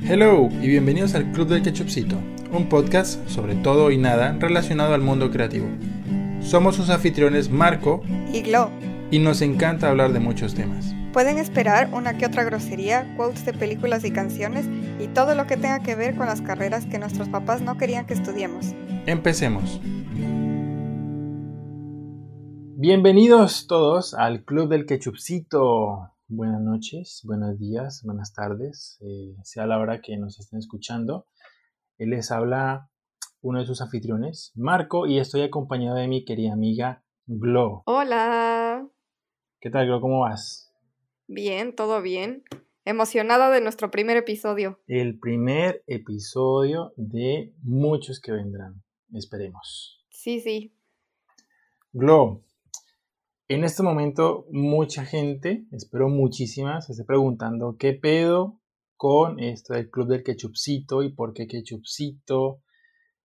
Hello y bienvenidos al Club del Ketchupcito, un podcast sobre todo y nada relacionado al mundo creativo. Somos sus anfitriones Marco y Glo. Y nos encanta hablar de muchos temas. Pueden esperar una que otra grosería, quotes de películas y canciones y todo lo que tenga que ver con las carreras que nuestros papás no querían que estudiemos. Empecemos. Bienvenidos todos al Club del Ketchupcito. Buenas noches, buenos días, buenas tardes, eh, sea la hora que nos estén escuchando. Él les habla uno de sus anfitriones, Marco, y estoy acompañado de mi querida amiga Glo. Hola. ¿Qué tal, Glo? ¿Cómo vas? Bien, todo bien. Emocionada de nuestro primer episodio. El primer episodio de muchos que vendrán, esperemos. Sí, sí. Glo, en este momento, mucha gente, espero muchísimas, se esté preguntando qué pedo con esto del club del ketchupcito y por qué ketchupcito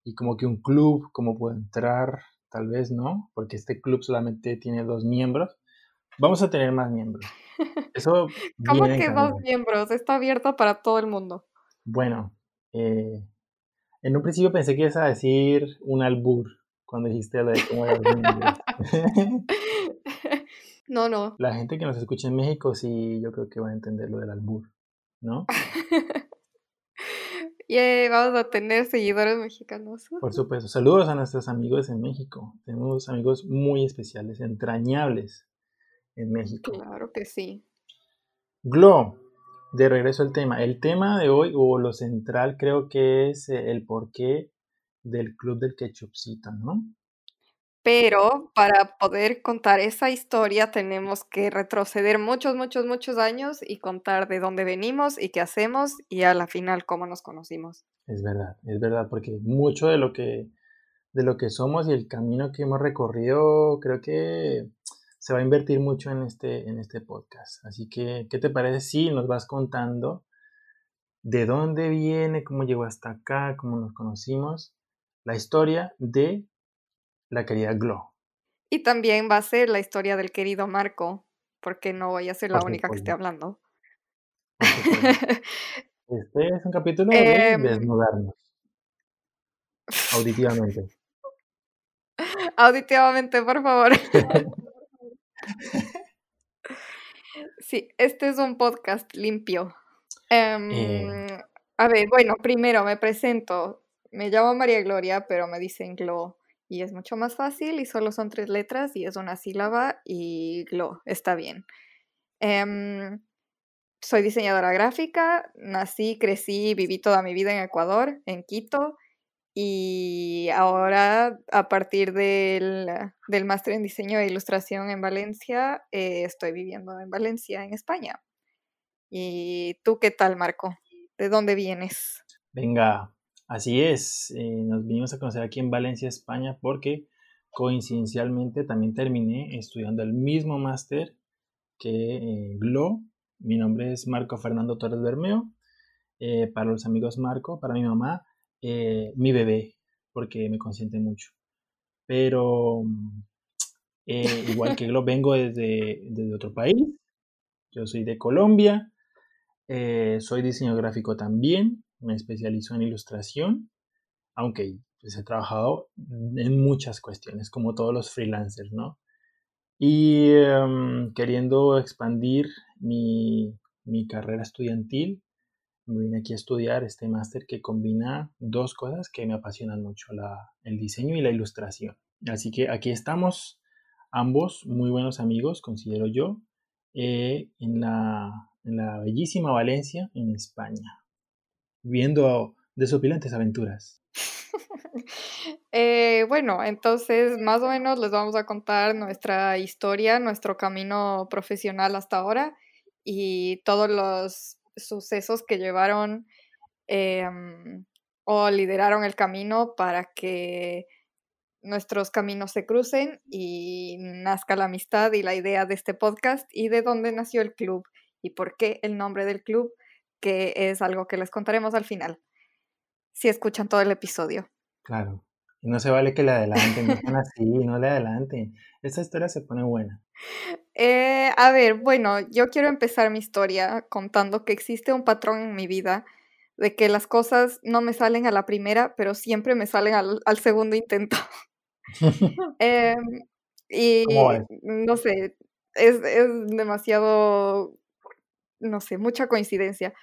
y como que un club, cómo puedo entrar, tal vez no, porque este club solamente tiene dos miembros. Vamos a tener más miembros. Eso ¿Cómo que dos miembros? Está abierto para todo el mundo. Bueno, eh, en un principio pensé que ibas a decir un albur cuando dijiste lo de cómo era No, no. La gente que nos escucha en México sí, yo creo que va a entender lo del albur, ¿no? y vamos a tener seguidores mexicanos. Por supuesto. Saludos a nuestros amigos en México. Tenemos amigos muy especiales, entrañables en México. Claro que sí. Glo, de regreso al tema. El tema de hoy, o lo central, creo que es el porqué del Club del Ketchupcito, ¿no? Pero para poder contar esa historia tenemos que retroceder muchos, muchos, muchos años y contar de dónde venimos y qué hacemos y a la final cómo nos conocimos. Es verdad, es verdad, porque mucho de lo que, de lo que somos y el camino que hemos recorrido creo que se va a invertir mucho en este, en este podcast. Así que, ¿qué te parece si nos vas contando de dónde viene, cómo llegó hasta acá, cómo nos conocimos? La historia de la querida Glo. Y también va a ser la historia del querido Marco, porque no voy a ser la única que esté hablando. Este es un capítulo de em. desnudarnos. Auditivamente. Auditivamente, por favor. sí, este es un podcast limpio. Em, eh. A ver, bueno, primero me presento. Me llamo María Gloria, pero me dicen Glo y es mucho más fácil y solo son tres letras y es una sílaba y Glo, está bien. Em, soy diseñadora gráfica, nací, crecí, viví toda mi vida en Ecuador, en Quito, y ahora a partir del, del máster en diseño e ilustración en Valencia, eh, estoy viviendo en Valencia, en España. ¿Y tú qué tal, Marco? ¿De dónde vienes? Venga, Así es, eh, nos vinimos a conocer aquí en Valencia, España, porque coincidencialmente también terminé estudiando el mismo máster que eh, GLO. Mi nombre es Marco Fernando Torres Bermeo. Eh, para los amigos Marco, para mi mamá, mi bebé, porque me consiente mucho. Pero igual que GLO, vengo desde, desde, otro país. Yo soy de Colombia. soy diseño gráfico también me especializo en ilustración, aunque pues, he trabajado en muchas cuestiones, como todos los freelancers, ¿no? Y em, queriendo expandir mi, carrera estudiantil, me vine aquí a estudiar este máster que combina dos cosas que me apasionan mucho, la, el diseño y la ilustración. Así que aquí estamos ambos muy buenos amigos, considero yo, eh, en, la, en la bellísima Valencia, en España viendo desopilantes aventuras. Eh, bueno, entonces más o menos les vamos a contar nuestra historia, nuestro camino profesional hasta ahora y todos los sucesos que llevaron em, o lideraron el camino para que nuestros caminos se crucen y nazca la amistad y la idea de este podcast y de dónde nació el club y por qué el nombre del club que es algo que les contaremos al final, si escuchan todo el episodio. Claro. Y no se vale que le adelanten, no así, no le adelanten. Esta historia se pone buena. Eh, a ver, bueno, yo quiero empezar mi historia contando que existe un patrón en mi vida de que las cosas no me salen a la primera, pero siempre me salen al, segundo intento. Em, y no sé, es, demasiado, no sé, mucha coincidencia.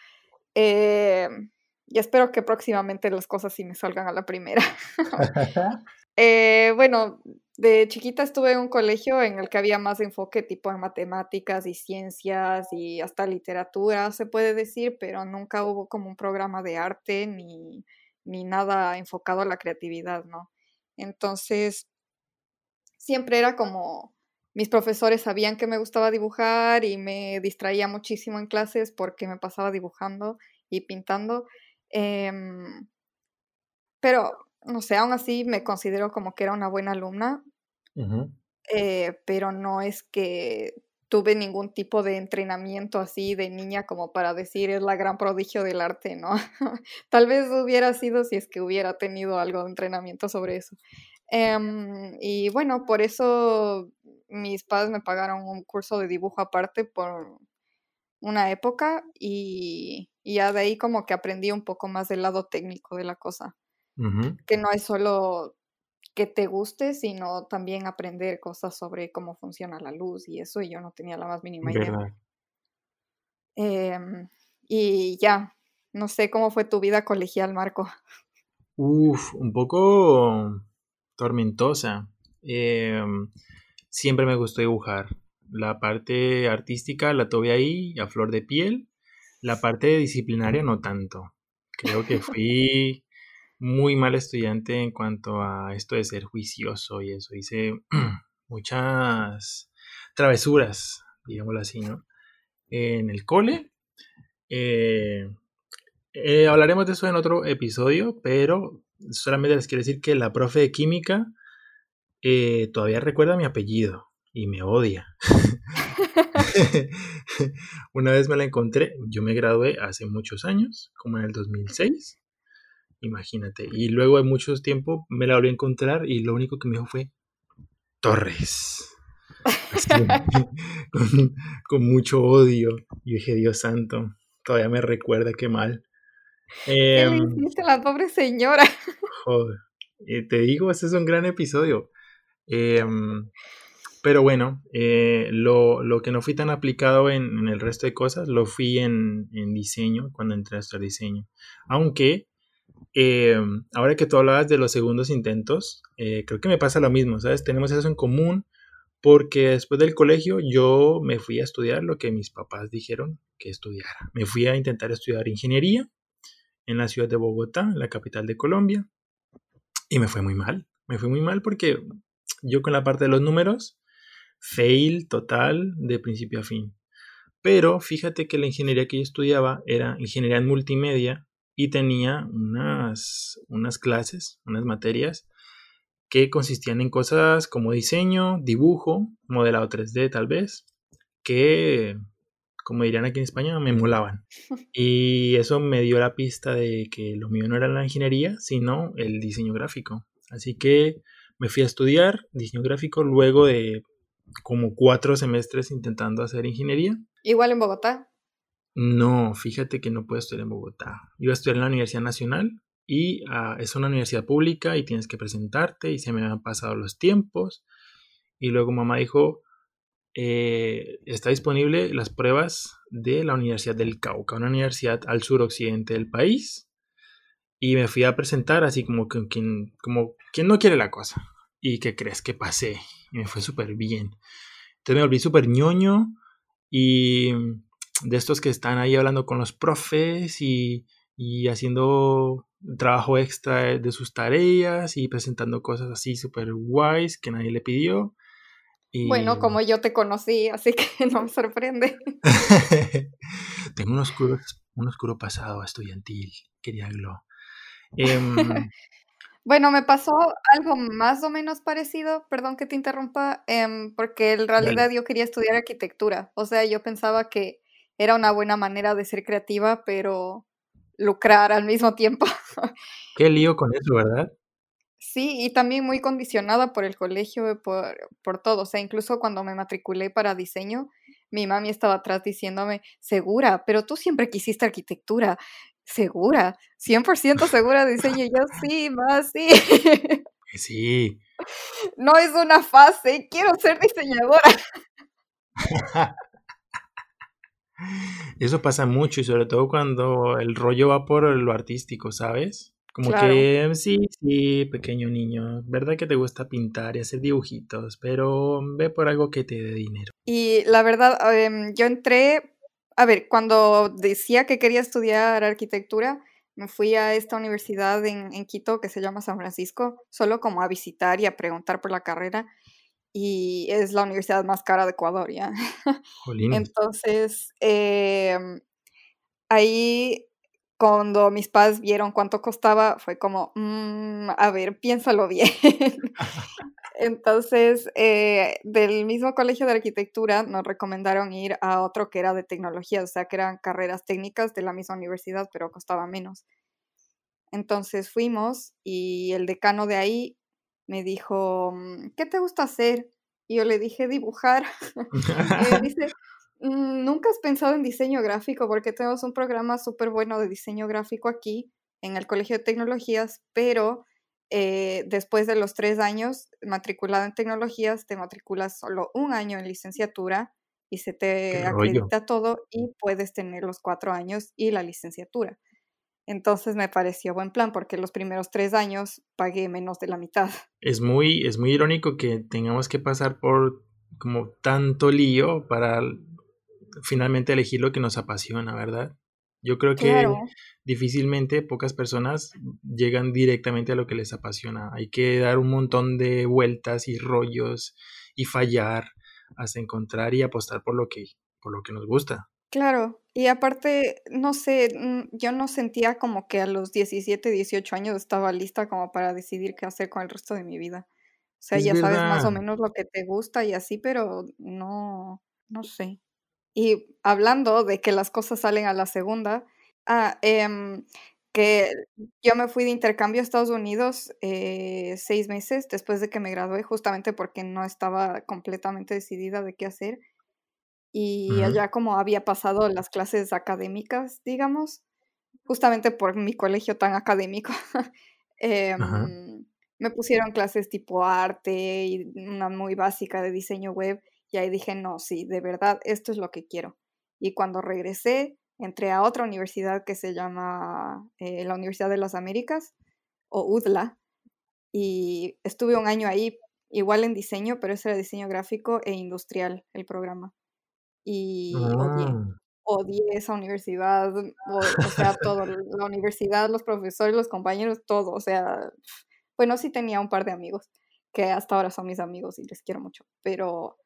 Em, y espero que próximamente las cosas sí me salgan a la primera. Eh, bueno, de chiquita estuve en un colegio en el que había más enfoque tipo en matemáticas y ciencias y hasta literatura, se puede decir, pero nunca hubo como un programa de arte ni, ni nada enfocado a la creatividad, ¿no? Entonces, siempre era como, mis profesores sabían que me gustaba dibujar y me distraía muchísimo en clases porque me pasaba dibujando y pintando. Em, pero, no sé, aún así me considero como que era una buena alumna, eh, pero no es que tuve ningún tipo de entrenamiento así de niña como para decir es la gran prodigio del arte, ¿no? Tal vez hubiera sido si es que hubiera tenido algo de entrenamiento sobre eso. Em, y bueno, por eso mis padres me pagaron un curso de dibujo aparte por una época y, ya de ahí como que aprendí un poco más del lado técnico de la cosa. Que no es solo que te guste, sino también aprender cosas sobre cómo funciona la luz y eso, y yo no tenía la más mínima idea. Em, y ya, no sé cómo fue tu vida colegial, Marco. Uf, un poco tormentosa. Em, siempre me gustó dibujar. La parte artística la tuve ahí a flor de piel. La parte disciplinaria no tanto. Creo que fui muy mal estudiante en cuanto a esto de ser juicioso y eso. Hice muchas travesuras, digámoslo así, ¿no? En el cole. Eh, eh, hablaremos de eso en otro episodio, pero solamente les quiero decir que la profe de química eh, todavía recuerda mi apellido y me odia. Una vez me la encontré, yo me gradué hace muchos años, como en el 2006, imagínate, y luego de mucho tiempo me la volví a encontrar y lo único que me dijo fue Torres. con, mucho odio. Y dije, Dios santo, todavía me recuerda qué mal. ¿Qué le em, hiciste a la pobre señora? Joder, te digo, este es un gran episodio. Em, pero bueno, eh, lo, que no fui tan aplicado en, el resto de cosas, lo fui en, diseño, cuando entré a estudiar diseño. Aunque, em, ahora que tú hablabas de los segundos intentos, eh, creo que me pasa lo mismo, ¿sabes? Tenemos eso en común porque después del colegio yo me fui a estudiar lo que mis papás dijeron que estudiara. Me fui a intentar estudiar ingeniería en la ciudad de Bogotá, la capital de Colombia, y me fue muy mal. Me fue muy mal porque yo con la parte de los números, fail total de principio a fin. Pero fíjate que la ingeniería que yo estudiaba era ingeniería en multimedia y tenía unas, unas clases, unas materias que consistían en cosas como diseño, dibujo, modelado 3D tal vez, que como dirían aquí en España, me molaban. Y eso me dio la pista de que lo mío no era la ingeniería, sino el diseño gráfico. Así que me fui a estudiar diseño gráfico luego de como cuatro semestres intentando hacer ingeniería. ¿Igual en Bogotá? No, fíjate que no puedo estudiar en Bogotá. Iba a estudiar en la Universidad Nacional y ah, es una universidad pública y tienes que presentarte y se me han pasado los tiempos. Y luego mamá dijo, eh, está disponible las pruebas de la Universidad del Cauca, una universidad al suroccidente del país. Y me fui a presentar así como quien, como quien no quiere la cosa. ¿Y qué crees que pasé? Y me fue súper bien. Entonces me volví súper ñoño y de estos que están ahí hablando con los profes y, y haciendo trabajo extra de sus tareas y presentando cosas así súper guays que nadie le pidió. Bueno, como yo te conocí, así que no me sorprende. Tengo un oscuro, un oscuro pasado estudiantil, quería Glo. Em, bueno, me pasó algo más o menos parecido, perdón que te interrumpa, em, porque en realidad yo quería estudiar arquitectura. O sea, yo pensaba que era una buena manera de ser creativa, pero lucrar al mismo tiempo. Qué lío con eso, ¿verdad? Sí, y también muy condicionada por el colegio, por, por todo. O sea, incluso cuando me matriculé para diseño, mi mami estaba atrás diciéndome, segura, pero tú siempre quisiste arquitectura, segura, 100% segura de diseño. Y yo, sí, más, sí. Sí. No es una fase, quiero ser diseñadora. Eso pasa mucho y sobre todo cuando el rollo va por lo artístico, ¿sabes? Como que sí, sí, pequeño niño, verdad que te gusta pintar y hacer dibujitos, pero ve por algo que te dé dinero. Y la verdad, em, yo entré, a ver, cuando decía que quería estudiar arquitectura, me fui a esta universidad en, en Quito que se llama San Francisco, solo como a visitar y a preguntar por la carrera y es la universidad más cara de Ecuador, ¿ya? Entonces, em, ahí cuando mis padres vieron cuánto costaba, fue como, mm, a ver, piénsalo bien. Entonces, eh, del mismo colegio de arquitectura nos recomendaron ir a otro que era de tecnología, o sea, que eran carreras técnicas de la misma universidad, pero costaba menos. Entonces fuimos y el decano de ahí me dijo, mm, ¿qué te gusta hacer? Y yo le dije, dibujar. y dice, mm, ¿nunca has pensado en diseño gráfico? Porque tenemos un programa súper bueno de diseño gráfico aquí en el Colegio de Tecnologías, pero eh, después de los tres años matriculado en tecnologías, te matriculas solo un año en licenciatura y se te acredita todo y puedes tener los cuatro años y la licenciatura. Entonces me pareció buen plan porque los primeros tres años pagué menos de la mitad. Es muy, es muy irónico que tengamos que pasar por como tanto lío para finalmente elegir lo que nos apasiona, ¿verdad? Yo creo que difícilmente pocas personas llegan directamente a lo que les apasiona. Hay que dar un montón de vueltas y rollos y fallar hasta encontrar y apostar por lo que, por lo que nos gusta. Claro, y aparte, no sé, yo no sentía como que a los 17, 18 años estaba lista como para decidir qué hacer con el resto de mi vida. O sea, ya sabes más o menos lo que te gusta y así, pero no, no sé. Y hablando de que las cosas salen a la segunda, ah, em, que yo me fui de intercambio a Estados Unidos eh, seis meses después de que me gradué, justamente porque no estaba completamente decidida de qué hacer. Y allá como había pasado las clases académicas, digamos, justamente por mi colegio tan académico, em, me pusieron clases tipo arte y una muy básica de diseño web y ahí dije, no, sí, de verdad, esto es lo que quiero. Y cuando regresé, entré a otra universidad que se llama eh, la Universidad de las Américas o UDLA y estuve un año ahí igual en diseño, pero ese era diseño gráfico e industrial el programa y odié, ah. odié esa universidad, o, sea, todo, la universidad, los profesores, los compañeros, todo, o sea, bueno, sí tenía un par de amigos que hasta ahora son mis amigos y les quiero mucho, pero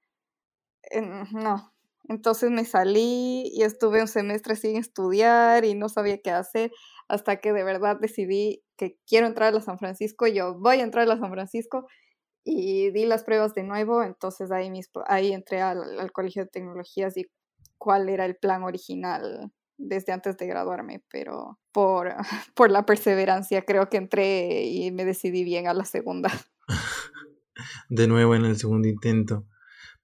no. Entonces me salí y estuve un semestre sin estudiar y no sabía qué hacer hasta que de verdad decidí que quiero entrar a San Francisco, yo voy a entrar a San Francisco y di las pruebas de nuevo, entonces ahí, ahí entré al, Colegio de Tecnologías y cuál era el plan original desde antes de graduarme, pero por, por la perseverancia creo que entré y me decidí bien a la segunda. De nuevo en el segundo intento.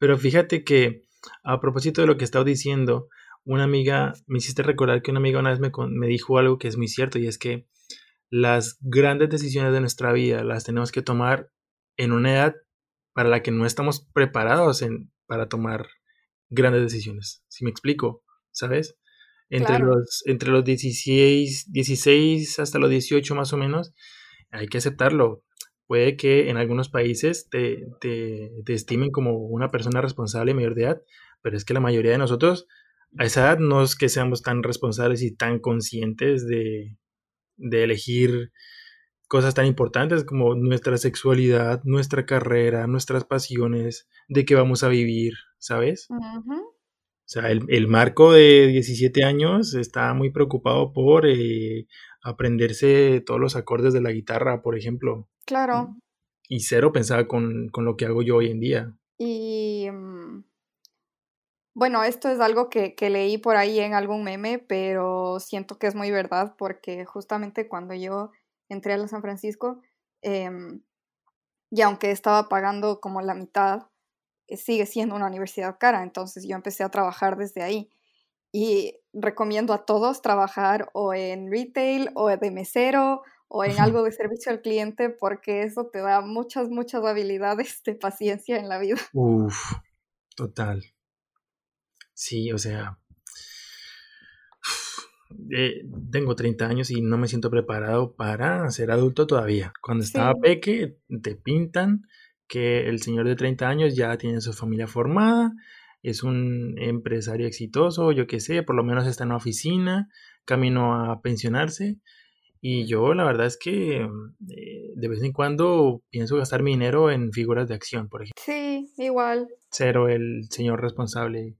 Pero fíjate que a propósito de lo que estaba diciendo, una amiga, me hiciste recordar que una amiga una vez me, me dijo algo que es muy cierto y es que las grandes decisiones de nuestra vida las tenemos que tomar en una edad para la que no estamos preparados en, para tomar grandes decisiones. Si me explico, ¿sabes? Entre, los, entre los 16, 16 hasta los 18 más o menos, hay que aceptarlo. Puede que en algunos países te, te, te estimen como una persona responsable mayor de edad, pero es que la mayoría de nosotros a esa edad no es que seamos tan responsables y tan conscientes de, de elegir cosas tan importantes como nuestra sexualidad, nuestra carrera, nuestras pasiones, de qué vamos a vivir, ¿sabes? Sea, el, marco de 17 años está muy preocupado por eh, aprenderse todos los acordes de la guitarra, por ejemplo. Claro. Y cero pensaba con, con lo que hago yo hoy en día. Y mm, bueno, esto es algo que, que, leí por ahí en algún meme, pero siento que es muy verdad porque justamente cuando yo entré a San Francisco, Em, y aunque estaba pagando como la mitad, sigue siendo una universidad cara. Entonces yo empecé a trabajar desde ahí. Y recomiendo a todos trabajar o en retail o de mesero o en algo de servicio al cliente porque eso te da muchas, muchas habilidades de paciencia en la vida. Uf, total. Sí, o sea, eh, tengo 30 años y no me siento preparado para ser adulto todavía. Cuando estaba peque, te pintan que el señor de 30 años ya tiene su familia formada, es un empresario exitoso, yo qué sé, por lo menos está en una oficina, camino a pensionarse. Y yo la verdad es que eh, de vez en cuando pienso gastar mi dinero en figuras de acción, por ejemplo. Sí, igual. Cero el señor responsable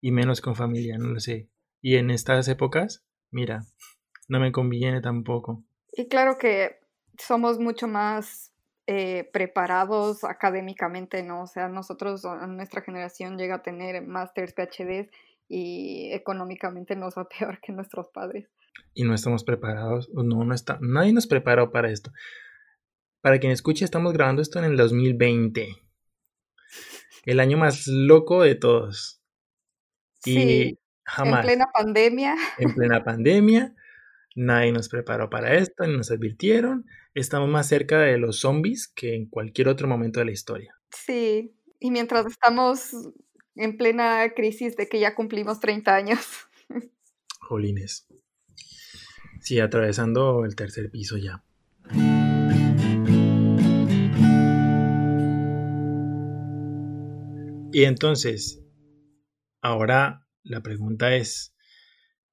y menos con familia, no lo sé. Y en estas épocas, mira, no me conviene tampoco. Y claro que somos mucho más eh, preparados académicamente, ¿no? O sea, nosotros, nuestra generación llega a tener másteres, PhDs y económicamente nos va peor que nuestros padres. Y no estamos preparados, no, no está, nadie nos preparó para esto. Para quien escuche, estamos grabando esto en el 2020. El año más loco de todos. Y jamás. En plena pandemia. En plena pandemia. Nadie nos preparó para esto, ni nos advirtieron. Estamos más cerca de los zombies que en cualquier otro momento de la historia. Sí, y mientras estamos en plena crisis de que ya cumplimos 30 años. Jolines. Sí, atravesando el tercer piso ya. Y entonces, ahora la pregunta es,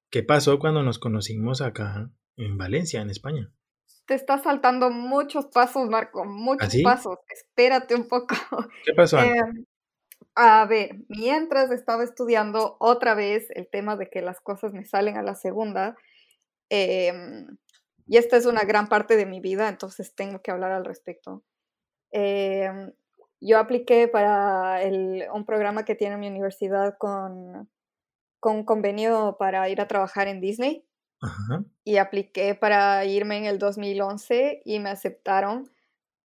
¿qué pasó cuando nos conocimos acá en Valencia, en España? Te estás saltando muchos pasos, Marco, muchos ¿Ah, pasos. Espérate un poco. ¿Qué pasó? Em, a ver, mientras estaba estudiando otra vez el tema de que las cosas me salen a la segunda, em, y esta es una gran parte de mi vida, entonces tengo que hablar al respecto. Em, yo apliqué para un programa que tiene mi universidad con, con un convenio para ir a trabajar en Disney. Y apliqué para irme en el 2011 y me aceptaron,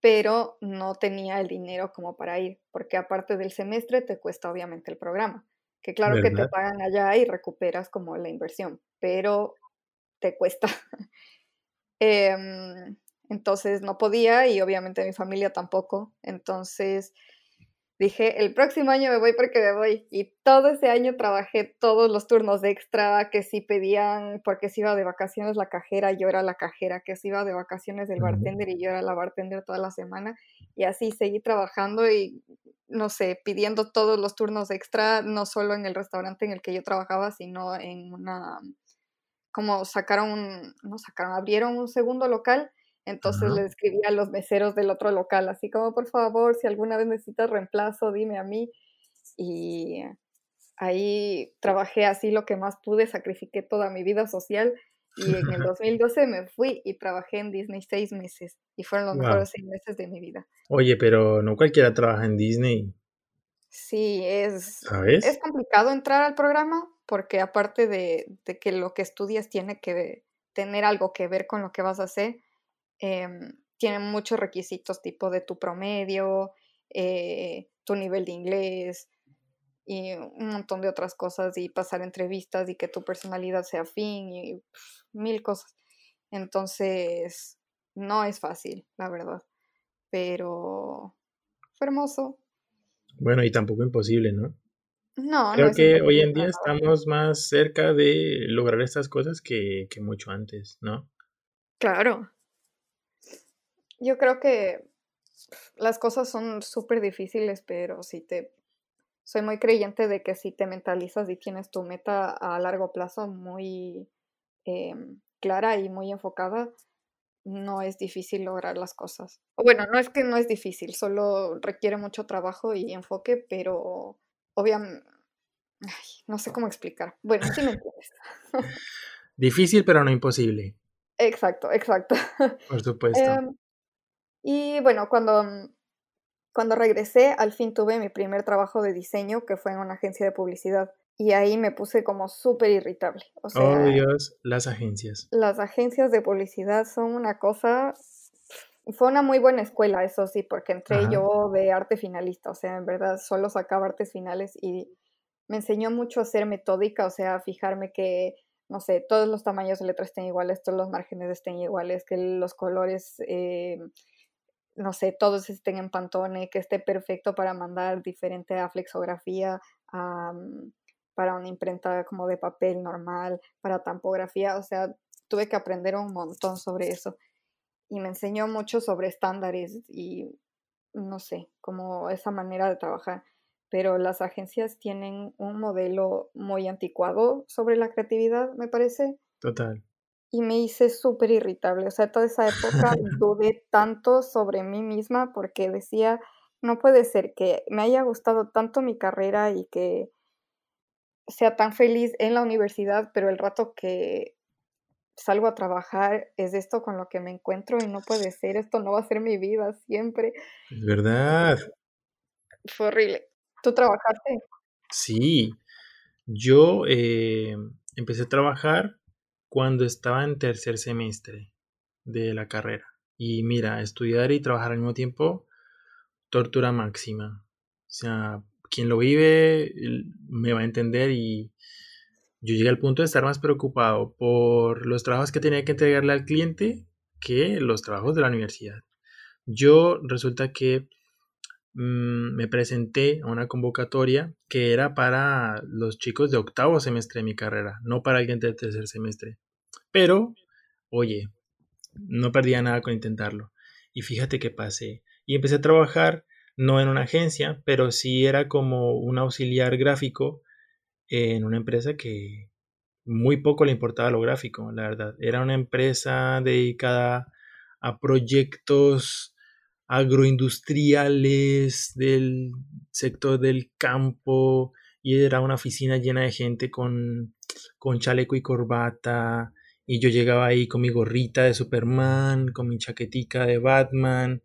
pero no tenía el dinero como para ir, porque aparte del semestre te cuesta obviamente el programa, que claro que te pagan allá y recuperas como la inversión, pero te cuesta. Em, entonces no podía y obviamente mi familia tampoco. Entonces dije, el próximo año me voy porque me voy. Y todo ese año trabajé todos los turnos de extra, que si pedían, porque si iba de vacaciones la cajera, yo era la cajera, que si iba de vacaciones el bartender y yo era la bartender toda la semana. Y así seguí trabajando y, no sé, pidiendo todos los turnos extra, no solo en el restaurante en el que yo trabajaba, sino en una, como sacaron, no sacaron, abrieron un segundo local entonces le escribí a los meseros del otro local, así como, por favor, si alguna vez necesitas reemplazo, dime a mí. Y ahí trabajé así lo que más pude, sacrifiqué toda mi vida social. Y en el 2012 me fui y trabajé en Disney seis meses. Y fueron los mejores seis meses de mi vida. Oye, pero no cualquiera trabaja en Disney. Sí, es, es complicado entrar al programa porque aparte de, de que lo que estudias tiene que tener algo que ver con lo que vas a hacer, eh, tienen muchos requisitos tipo de tu promedio, eh, tu nivel de inglés y un montón de otras cosas y pasar entrevistas y que tu personalidad sea fin y mil cosas. Entonces, no es fácil, la verdad, pero fue hermoso. Bueno, y tampoco imposible, ¿no? No, Creo que hoy en día estamos más cerca de lograr estas cosas que, que mucho antes, ¿no? Claro, yo creo que las cosas son súper difíciles, pero si te... Soy muy creyente de que si te mentalizas y tienes tu meta a largo plazo muy em, clara y muy enfocada, no es difícil lograr las cosas. Bueno, no es que no es difícil, solo requiere mucho trabajo y enfoque, pero obviamente... no sé cómo explicar. Bueno, sí me entiendes. Difícil, pero no imposible. Exacto, exacto. Por supuesto. Em, y bueno, cuando, mm, cuando regresé, al fin tuve mi primer trabajo de diseño, que fue en una agencia de publicidad. Y ahí me puse como súper irritable. O oh Dios, las agencias. Las agencias de publicidad son una cosa fue una muy buena escuela, eso sí, porque entré yo de arte finalista, o sea, en verdad solo sacaba artes finales y me enseñó mucho a ser metódica, o sea, a fijarme que, no sé, todos los tamaños de letras estén iguales, todos los márgenes estén iguales, que los colores, eh, no sé, todos estén en pantone, que esté perfecto para mandar diferente a flexografía, mm, para una imprenta como de papel normal, para tampografía, o sea, tuve que aprender un montón sobre eso y me enseñó mucho sobre estándares y no sé, como esa manera de trabajar. Pero las agencias tienen un modelo muy anticuado sobre la creatividad, me parece. Total. Y me hice súper irritable. O sea, toda esa época dudé tanto sobre mí misma porque decía, no puede ser que me haya gustado tanto mi carrera y que sea tan feliz en la universidad, pero el rato que salgo a trabajar, es esto con lo que me encuentro y no puede ser, esto no va a ser mi vida siempre. Es verdad. Fue horrible. ¿Tú trabajaste? Sí, yo eh, empecé a trabajar cuando estaba en tercer semestre de la carrera. Y mira, estudiar y trabajar al mismo tiempo, tortura máxima. O sea, quien lo vive me va a entender y yo llegué al punto de estar más preocupado por los trabajos que tenía que entregarle al cliente que los trabajos de la universidad. Yo resulta que mm, me presenté a una convocatoria que era para los chicos de octavo semestre de mi carrera, no para alguien de tercer semestre. Pero, oye, no perdía nada con intentarlo. Y fíjate que pasé. Y empecé a trabajar, no en una agencia, pero sí era como un auxiliar gráfico en una empresa que muy poco le importaba lo gráfico, la verdad. Era una empresa dedicada a proyectos agroindustriales del sector del campo y era una oficina llena de gente con, con chaleco y corbata y yo llegaba ahí con mi gorrita de Superman, con mi chaquetica de Batman,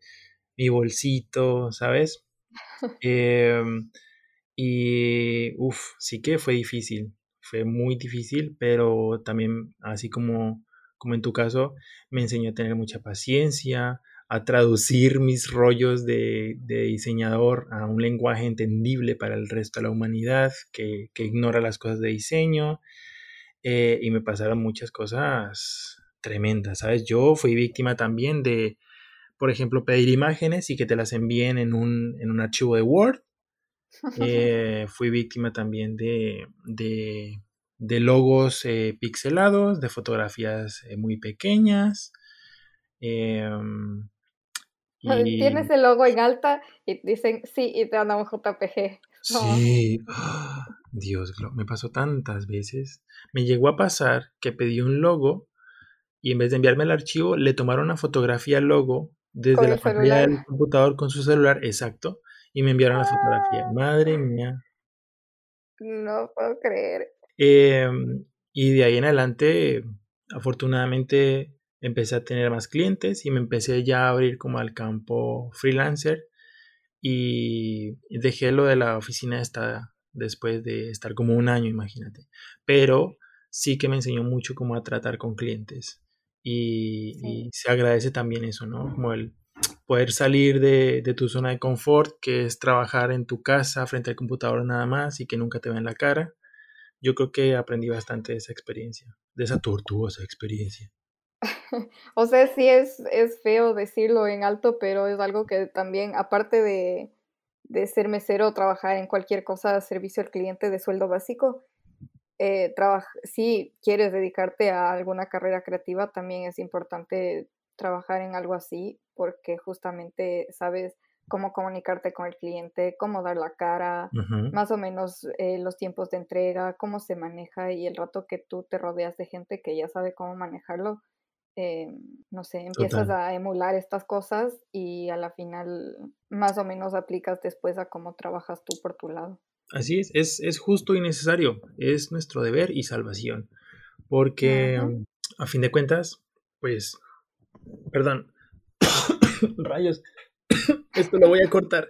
mi bolsito, ¿sabes? Eh, y, uff, sí que fue difícil, fue muy difícil, pero también, así como, como en tu caso, me enseñó a tener mucha paciencia, a traducir mis rollos de, diseñador a un lenguaje entendible para el resto de la humanidad, que, ignora las cosas de diseño, eh, y me pasaron muchas cosas tremendas, ¿sabes? Yo fui víctima también de, por ejemplo, pedir imágenes y que te las envíen en un, en un archivo de Word eh, fui víctima también de, de, logos eh, pixelados, de fotografías muy pequeñas. Em, Tienes el logo en alta y dicen sí y te dan un JPG. Sí, Dios, me pasó tantas veces. Me llegó a pasar que pedí un logo y en vez de enviarme el archivo, le tomaron una fotografía al logo desde la pantalla del computador con su celular, exacto, y me enviaron la fotografía. Ah. Madre mía. No puedo creer. Em, y de ahí en adelante, afortunadamente, empecé a tener más clientes y me empecé ya a abrir como al campo freelancer y dejé lo de la oficina esta después de estar como un año, imagínate. Pero sí que me enseñó mucho cómo a tratar con clientes y, y se agradece también eso, ¿no? Como el poder salir de, tu zona de confort, que es trabajar en tu casa frente al computador nada más y que nunca te vean la cara. Yo creo que aprendí bastante de esa experiencia, de esa tortuosa experiencia. o sea, sí es, es feo decirlo en alto, pero es algo que también, aparte de, de ser mesero, trabajar en cualquier cosa de servicio al cliente de sueldo básico, eh, si quieres dedicarte a alguna carrera creativa, también es importante trabajar en algo así porque justamente sabes cómo comunicarte con el cliente, cómo dar la cara, más o menos eh, los tiempos de entrega, cómo se maneja y el rato que tú te rodeas de gente que ya sabe cómo manejarlo, eh, no sé, empiezas a emular estas cosas y a la final más o menos aplicas después a cómo trabajas tú por tu lado. Así es, es, es justo y necesario, es nuestro deber y salvación, porque a fin de cuentas, pues Perdón. Rayos. Esto lo voy a cortar.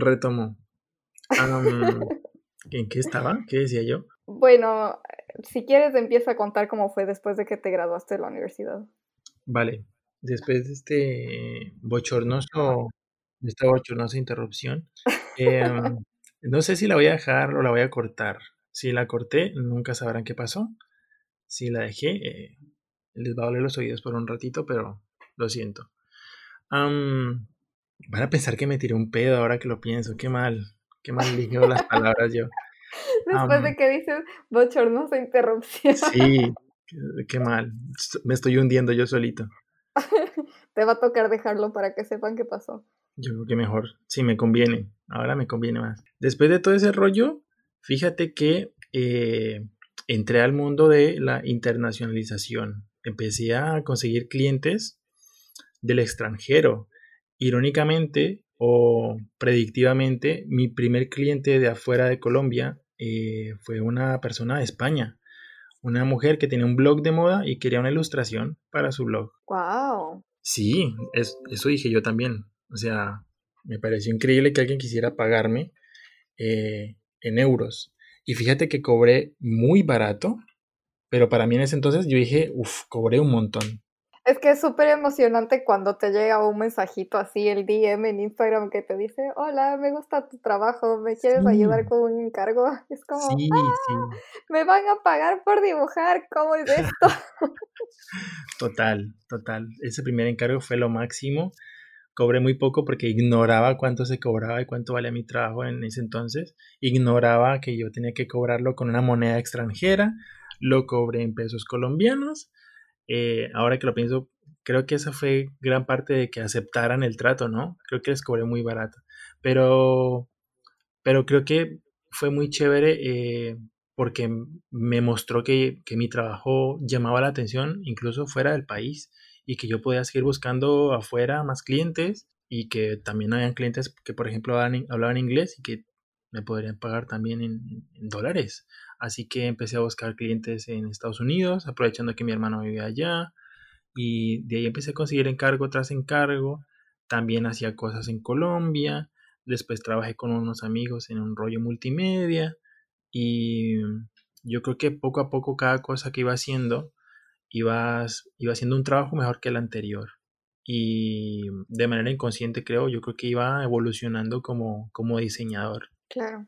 Retomo. ¿En qué estaba? ¿Qué decía yo? Bueno, si quieres empieza a contar cómo fue después de que te graduaste de la universidad. Vale, después de este bochornoso, de esta bochornosa interrupción, em, no sé si la voy a dejar o la voy a cortar. Si la corté, nunca sabrán qué pasó. Si la dejé, eh, les va a doler los oídos por un ratito, pero lo siento. Van a pensar que me tiré un pedo ahora que lo pienso. Qué mal. Qué mal elijo las palabras yo. Después de que dices bochornosa interrupción. Sí, qué, mal. Me estoy hundiendo yo solito. Te va a tocar dejarlo para que sepan qué pasó. Yo creo que mejor. Sí, me conviene. Ahora me conviene más. Después de todo ese rollo, fíjate que eh, entré al mundo de la internacionalización. Empecé a conseguir clientes del extranjero. Irónicamente o predictivamente, mi primer cliente de afuera de Colombia eh, fue una persona de España. Una mujer que tenía un blog de moda y quería una ilustración para su blog. ¡Wow! Sí, eso dije yo también. O sea, me pareció increíble que alguien quisiera pagarme eh, en euros. Y fíjate que cobré muy barato, pero para mí en ese entonces yo dije, uff, cobré un montón. Es que es súper emocionante cuando te llega un mensajito así, el DM en Instagram que te dice, hola, me gusta tu trabajo, ¿me quieres ayudar con un encargo? Es como, sí, sí. ¡Ah! me van a pagar por dibujar, ¿cómo es esto? Total, total. Ese primer encargo fue lo máximo. Cobré muy poco porque ignoraba cuánto se cobraba y cuánto valía mi trabajo en ese entonces. Ignoraba que yo tenía que cobrarlo con una moneda extranjera. Lo cobré en pesos colombianos eh, ahora que lo pienso, creo que esa fue gran parte de que aceptaran el trato, ¿no? Creo que les cobré muy barato. Pero, pero creo que fue muy chévere eh, porque me mostró que, que, mi trabajo llamaba la atención incluso fuera del país y que yo podía seguir buscando afuera más clientes y que también habían clientes que, por ejemplo, hablaban, inglés y que me podrían pagar también en, en dólares. Así que empecé a buscar clientes en Estados Unidos, aprovechando que mi hermano vivía allá. Y de ahí empecé a conseguir encargo tras encargo. También hacía cosas en Colombia. Después trabajé con unos amigos en un rollo multimedia. Y yo creo que poco a poco cada cosa que iba haciendo iba, iba haciendo un trabajo mejor que el anterior. Y de manera inconsciente creo, yo creo que iba evolucionando como, como diseñador. Claro.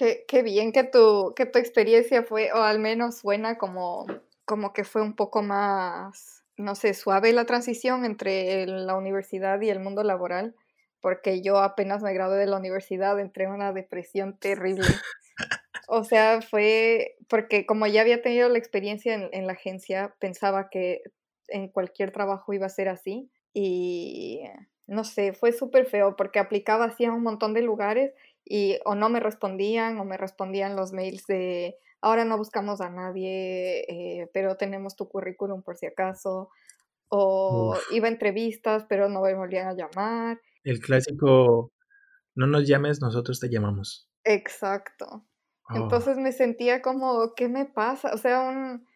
Qué, bien que tu, que tu experiencia fue, o al menos suena como, como que fue un poco más, no sé, suave la transición entre la universidad y el mundo laboral, porque yo apenas me gradué de la universidad, entré en una depresión terrible. O sea, fue porque como ya había tenido la experiencia en, en la agencia, pensaba que en cualquier trabajo iba a ser así y no sé, fue súper feo porque aplicaba así a un montón de lugares y o no me respondían o me respondían los mails de ahora no buscamos a nadie, eh, pero tenemos tu currículum por si acaso, o iba a entrevistas, pero no me volvían a llamar. El clásico, no nos llames, nosotros te llamamos. Exacto. Oh. Entonces me sentía como, ¿qué me pasa? O sea, un,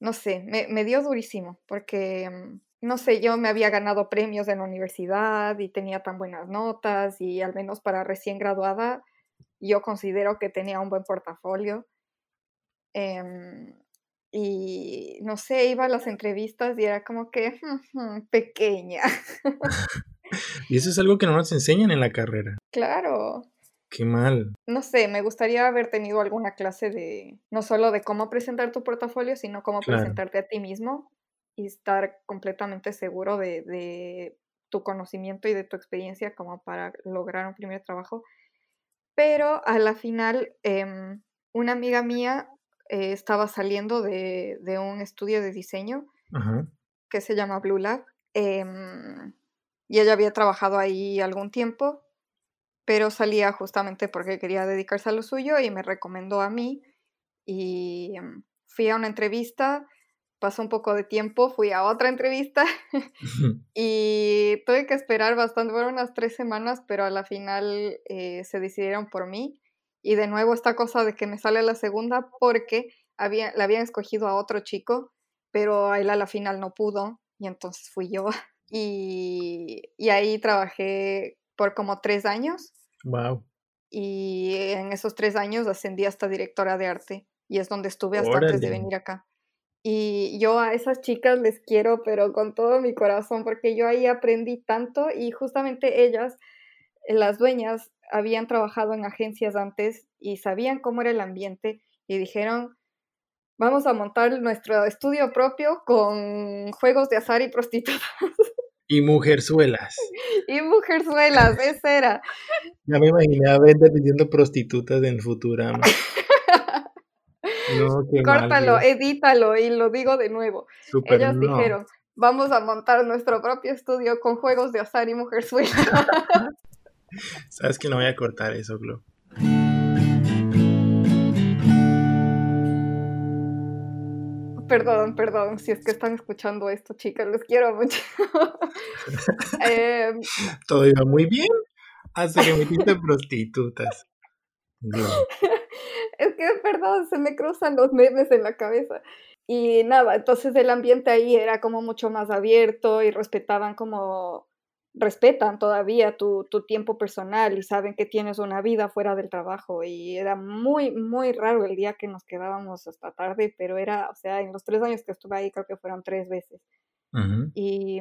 no sé, me, me dio durísimo, porque mm, no sé, yo me había ganado premios en la universidad y tenía tan buenas notas y al menos para recién graduada yo considero que tenía un buen portafolio. Em, y no sé, iba a las entrevistas y era como que pequeña. y eso es algo que no nos enseñan en la carrera. Claro. Qué mal. No sé, me gustaría haber tenido alguna clase de, no solo de cómo presentar tu portafolio, sino cómo presentarte a ti mismo y estar completamente seguro de, tu conocimiento y de tu experiencia como para lograr un primer trabajo. Pero a la final, em, una amiga mía eh, estaba saliendo de, un estudio de diseño que se llama Blue Lab. Em, y ella había trabajado ahí algún tiempo, pero salía justamente porque quería dedicarse a lo suyo y me recomendó a mí. Y em, fui a una entrevista pasó un poco de tiempo, fui a otra entrevista y tuve que esperar bastante, fueron unas tres semanas, pero a la final eh, se decidieron por mí. Y de nuevo esta cosa de que me sale la segunda porque había, le habían escogido a otro chico, pero él a la final no pudo y entonces fui yo. Y, y ahí trabajé por como tres años. Wow. Y en esos tres años ascendí hasta directora de arte y es donde estuve hasta antes de venir acá. Y yo a esas chicas les quiero, pero con todo mi corazón, porque yo ahí aprendí tanto y justamente ellas, las dueñas, habían trabajado en agencias antes y sabían cómo era el ambiente y dijeron, vamos a montar nuestro estudio propio con juegos de azar y prostitutas. Y mujerzuelas. y mujerzuelas, esa era. Ya me imaginé a Vender diciendo prostitutas en Futurama. no, qué Córtalo, edítalo y lo digo de nuevo. Ellas dijeron, vamos a montar nuestro propio estudio con juegos de azar y mujerzuelas. Sabes que no voy a cortar eso, Glo. Perdón, perdón, si es que están escuchando esto, chicas, los quiero mucho. Em, Todo iba muy bien hasta que metiste prostitutas. es que, perdón, se me cruzan los memes en la cabeza. Y nada, entonces el ambiente ahí era como mucho más abierto y respetaban como respetan todavía tu, tiempo personal y saben que tienes una vida fuera del trabajo y era muy, muy raro el día que nos quedábamos hasta tarde, pero era, o sea, en los tres años que estuve ahí creo que fueron tres veces. y,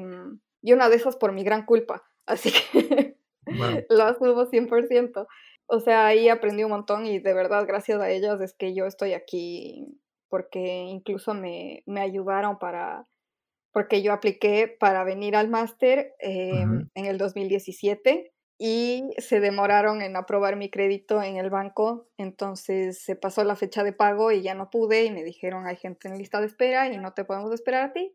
y, una de esas por mi gran culpa, así que lo asumo 100%. O sea, ahí aprendí un montón y de verdad gracias a ellas es que yo estoy aquí porque incluso me, me ayudaron para porque yo apliqué para venir al máster em, en el 2017 y se demoraron en aprobar mi crédito en el banco, entonces se pasó la fecha de pago y ya no pude y me dijeron hay gente en lista de espera y no te podemos esperar a ti.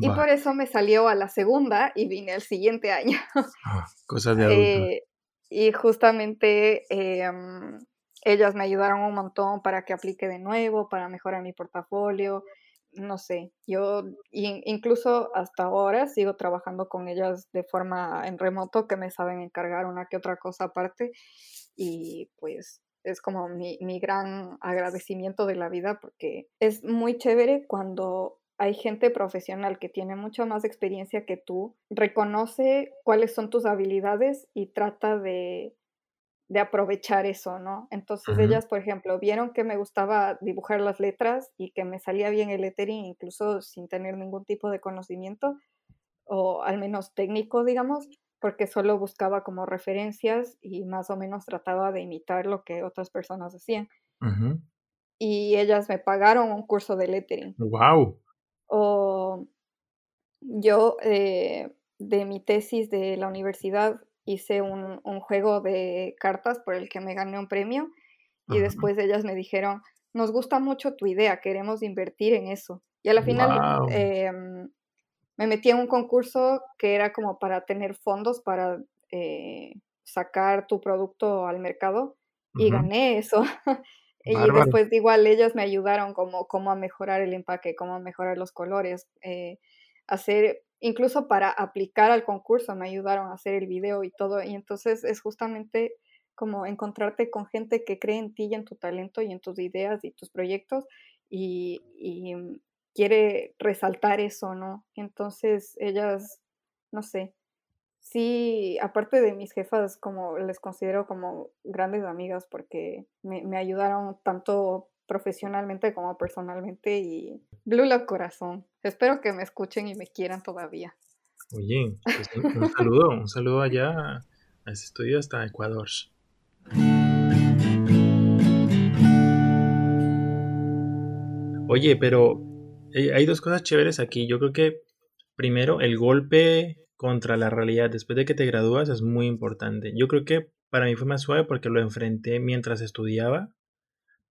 Y por eso me salió a la segunda y vine al siguiente año. Ah, cosas de adulto. Eh, y justamente em, ellas me ayudaron un montón para que aplique de nuevo, para mejorar mi portafolio no sé, yo incluso hasta ahora sigo trabajando con ellas de forma en remoto que me saben encargar una que otra cosa aparte y pues es como mi, mi gran agradecimiento de la vida porque es muy chévere cuando hay gente profesional que tiene mucha más experiencia que tú, reconoce cuáles son tus habilidades y trata de de aprovechar eso, ¿no? Entonces ellas, por ejemplo, vieron que me gustaba dibujar las letras y que me salía bien el lettering, incluso sin tener ningún tipo de conocimiento, o al menos técnico, digamos, porque solo buscaba como referencias y más o menos trataba de imitar lo que otras personas hacían. Y ellas me pagaron un curso de lettering. ¡Wow! O yo, eh, de mi tesis de la universidad, hice un, juego de cartas por el que me gané un premio y después ellas me dijeron, nos gusta mucho tu idea, queremos invertir en eso. Y a la final em, me metí en un concurso que era como para tener fondos para eh, sacar tu producto al mercado y gané eso. y después igual ellas me ayudaron como, como a mejorar el empaque, cómo a mejorar los colores, eh, hacer incluso para aplicar al concurso me ayudaron a hacer el video y todo. Y entonces es justamente como encontrarte con gente que cree en ti y en tu talento y en tus ideas y tus proyectos y, mm, quiere resaltar eso, ¿no? Entonces ellas, no sé, sí, aparte de mis jefas, como les considero como grandes amigas porque me, me ayudaron tanto profesionalmente como personalmente y Blue Love Corazón. Espero que me escuchen y me quieran todavía. Oye, pues, un saludo, un saludo allá a ese estudio hasta Ecuador. Oye, pero eh, hay dos cosas chéveres aquí. Yo creo que primero el golpe contra la realidad después de que te gradúas es muy importante. Yo creo que para mí fue más suave porque lo enfrenté mientras estudiaba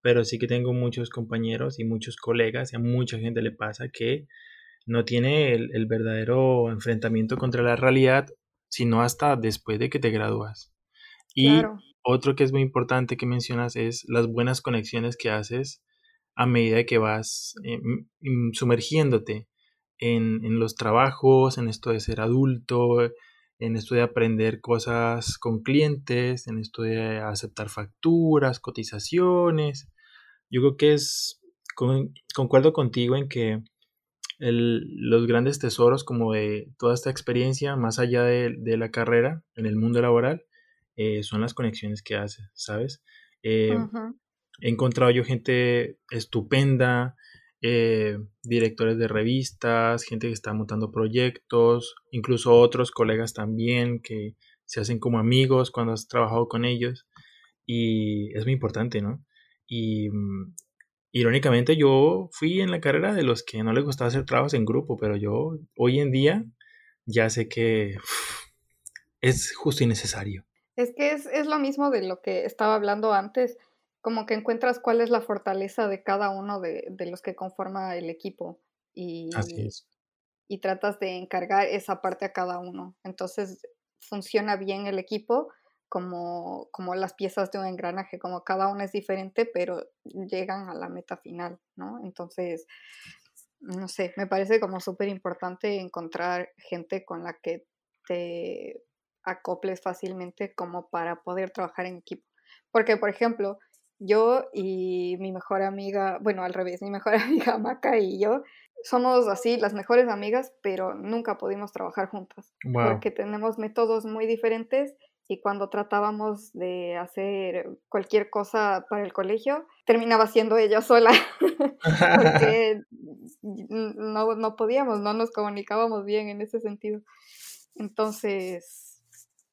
pero sí que tengo muchos compañeros y muchos colegas y a mucha gente le pasa que no tiene el, verdadero enfrentamiento contra la realidad, sino hasta después de que te gradúas. Y otro que es muy importante que mencionas es las buenas conexiones que haces a medida que vas eh, sumergiéndote en, en, los trabajos, en esto de ser adulto, en esto de aprender cosas con clientes, en esto de aceptar facturas, cotizaciones, yo creo que es, concuerdo contigo en que los grandes tesoros como de toda esta experiencia, más allá de, la carrera en el mundo laboral, eh, son las conexiones que haces, ¿sabes? Eh, he encontrado yo gente estupenda, eh, directores de revistas, gente que está montando proyectos, incluso otros colegas también que se hacen como amigos cuando has trabajado con ellos y es muy importante, ¿no? Y mm, irónicamente yo fui en la carrera de los que no les gustaba hacer trabajos en grupo, pero yo hoy en día ya sé que es justo y necesario. Es que es, es, lo mismo de lo que estaba hablando antes, como que encuentras cuál es la fortaleza de cada uno de, de los que conforma el equipo y, Así es. y tratas de encargar esa parte a cada uno. Entonces funciona bien el equipo como, como las piezas de un engranaje, como cada uno es diferente, pero llegan a la meta final, ¿no? Entonces, no sé, me parece como súper importante encontrar gente con la que te acoples fácilmente como para poder trabajar en equipo. Porque, por ejemplo, yo y mi mejor amiga, bueno, al revés, mi mejor amiga Maca y yo somos así las mejores amigas, pero nunca pudimos trabajar juntas. Porque tenemos métodos muy diferentes y cuando tratábamos de hacer cualquier cosa para el colegio, terminaba siendo ella sola, porque no, no podíamos, no nos comunicábamos bien en ese sentido. Entonces,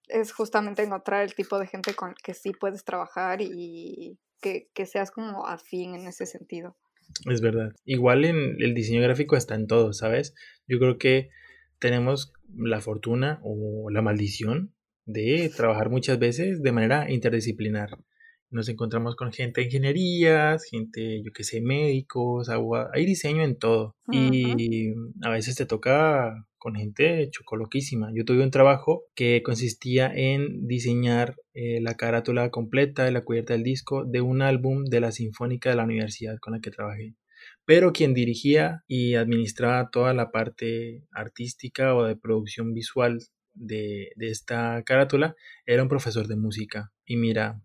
es justamente encontrar el tipo de gente con que sí puedes trabajar y que, que seas como afín en ese sentido. Es verdad. Igual en el diseño gráfico está en todo, ¿sabes? Yo creo que tenemos la fortuna o la maldición de trabajar muchas veces de manera interdisciplinar. Nos encontramos con gente de ingenierías, gente, yo qué sé, médicos, agua, hay diseño en todo. Y a veces te toca con gente chocoloquísima. Yo tuve un trabajo que consistía en diseñar eh, la carátula completa de la cubierta del disco de un álbum de la Sinfónica de la universidad con la que trabajé. Pero quien dirigía y administraba toda la parte artística o de producción visual de, esta carátula era un profesor de música. Y mira,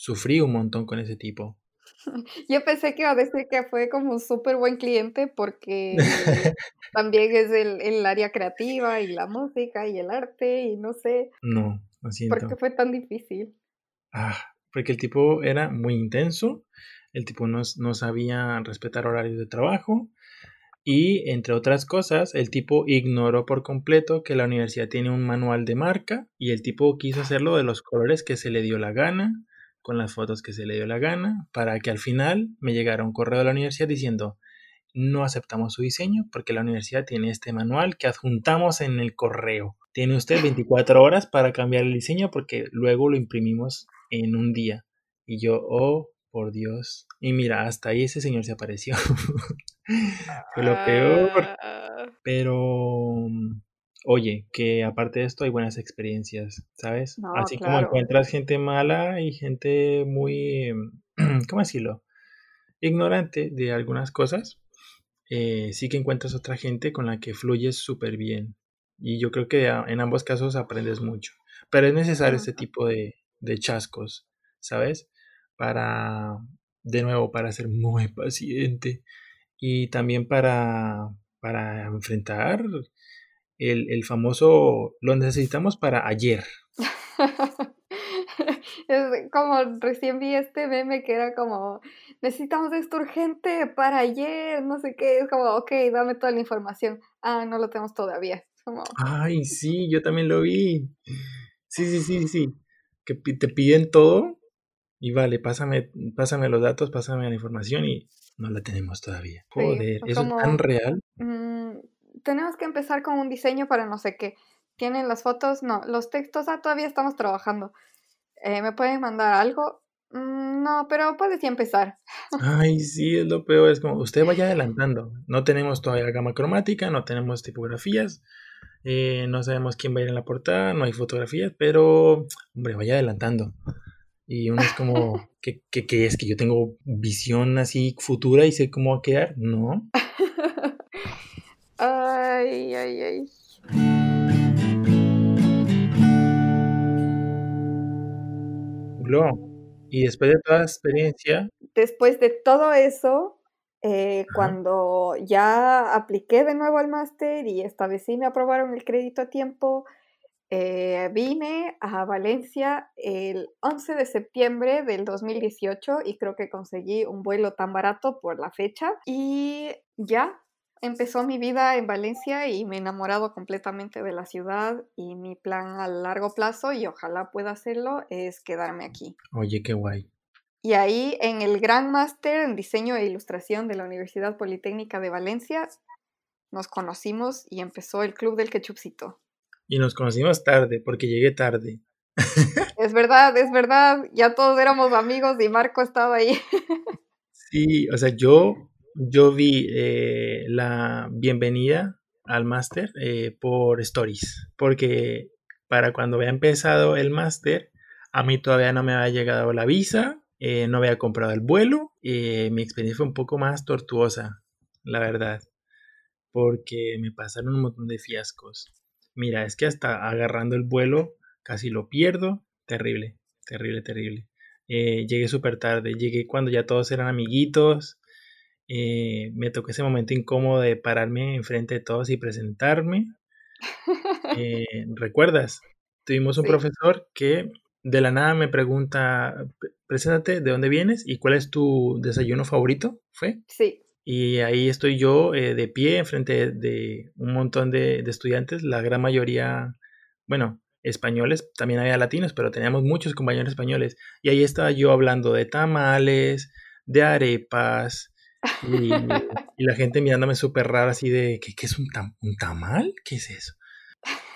sufrí un montón con ese tipo. Yo pensé que iba a decir que fue como un súper buen cliente porque también es el, el, área creativa y la música y el arte y no sé. No, así ¿Por qué fue tan difícil? Ah, porque el tipo era muy intenso, el tipo no, no sabía respetar horarios de trabajo, y, entre otras cosas, el tipo ignoró por completo que la universidad tiene un manual de marca y el tipo quiso hacerlo de los colores que se le dio la gana, con las fotos que se le dio la gana, para que al final me llegara un correo de la universidad diciendo no aceptamos su diseño porque la universidad tiene este manual que adjuntamos en el correo. Tiene usted 24 horas para cambiar el diseño porque luego lo imprimimos en un día. Y yo, oh, por Dios. Y mira, hasta ahí ese señor se apareció. Fue lo peor. Ah. Pero, oye, que aparte de esto hay buenas experiencias, ¿sabes? Así como encuentras gente mala y gente muy, ¿cómo decirlo? Ignorante de algunas cosas, eh, sí que encuentras otra gente con la que fluyes súper bien. Y yo creo que en ambos casos aprendes mucho. Pero es necesario este tipo de, de chascos, ¿sabes? Para, de nuevo, para ser muy paciente y también para, para enfrentar el, el famoso lo necesitamos para ayer. es como recién vi este meme que era como necesitamos esto urgente para ayer, no sé qué, es como, ok, dame toda la información. Ah, no lo tenemos todavía. Como... Ay, sí, yo también lo vi. Sí, sí, sí, sí. Que te piden todo y vale, pásame, pásame los datos, pásame la información y no la tenemos todavía. Joder, ¿eso es tan real? Tenemos que empezar con un diseño para no sé qué. ¿Tienen las fotos? No. ¿Los textos? Ah, todavía estamos trabajando. Eh, ¿Me pueden mandar algo? Mm, no, pero puedes ya empezar. Ay, sí, es lo peor. Es como, usted vaya adelantando. No tenemos todavía gama cromática, no tenemos tipografías, eh, no sabemos quién va a ir en la portada, no hay fotografías, pero, hombre, vaya adelantando. Y uno es como, ¿qué, qué, es? ¿Que yo tengo visión así futura y sé cómo va a quedar? No. ay, ay, ay. Y después de toda la experiencia. Después de todo eso, eh, cuando ya apliqué de nuevo al máster y esta vez sí me aprobaron el crédito a tiempo, Eh, vine a Valencia el 11 de septiembre del 2018 y creo que conseguí un vuelo tan barato por la fecha y ya empezó mi vida en Valencia y me he enamorado completamente de la ciudad y mi plan a largo plazo y ojalá pueda hacerlo es quedarme aquí. Oye, qué guay. Y ahí en el Gran Máster en Diseño e Ilustración de la Universidad Politécnica de Valencia nos conocimos y empezó el Club del Ketchupcito. Y nos conocimos tarde, porque llegué tarde. Es verdad, es verdad. Ya todos éramos amigos y Marco estaba ahí. Sí, o sea, yo, yo vi eh, la bienvenida al máster eh, por stories, porque para cuando había empezado el máster, a mí todavía no me había llegado la visa, eh, no había comprado el vuelo, mi experiencia fue un poco más tortuosa, la verdad, porque me pasaron un montón de fiascos. Mira, es que hasta agarrando el vuelo casi lo pierdo. Terrible, terrible, terrible. Llegué súper tarde, llegué cuando ya todos eran amiguitos. Eh, me tocó ese momento incómodo de pararme enfrente de todos y presentarme. Eh, ¿Recuerdas? Tuvimos un profesor que de la nada me pregunta, preséntate, ¿de dónde vienes? ¿Y cuál es tu desayuno favorito? ¿Fue? Sí. Y ahí estoy yo eh, de pie enfrente de un montón de, estudiantes, la gran mayoría, bueno, españoles, también había latinos, pero teníamos muchos compañeros españoles. Y ahí estaba yo hablando de tamales, de arepas, y, la gente mirándome súper raro así de, ¿qué, qué es un, un, tamal? ¿Qué es eso?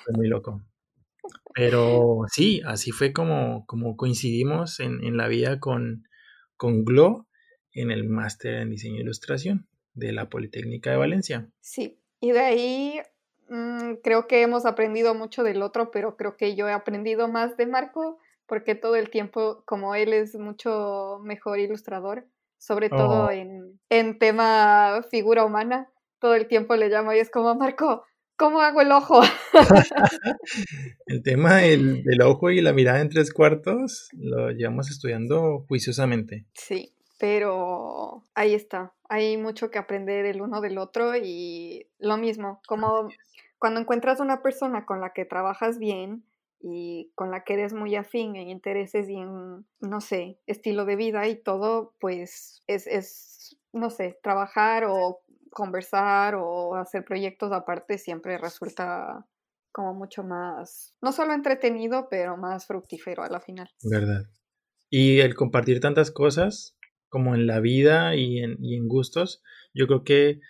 Fue muy loco. Pero sí, así fue como, como coincidimos en, en la vida con, con Glo en el máster en diseño e ilustración de la Politécnica de Valencia. Sí, y de ahí mm, creo que hemos aprendido mucho del otro, pero creo que yo he aprendido más de Marco porque todo el tiempo, como él es mucho mejor ilustrador, sobre todo oh. en, en tema figura humana, todo el tiempo le llamo y es como, Marco, ¿Cómo hago el ojo? el tema del, del, ojo y la mirada en tres cuartos lo llevamos estudiando juiciosamente. Sí, pero ahí está, hay mucho que aprender el uno del otro y lo mismo, como cuando encuentras una persona con la que trabajas bien y con la que eres muy afín en intereses y en, no sé, estilo de vida y todo, pues es, es no sé, trabajar o conversar o hacer proyectos aparte siempre resulta como mucho más, no solo entretenido, pero más fructífero a la final. Verdad. Y el compartir tantas cosas como en la vida y en, gustos, yo creo que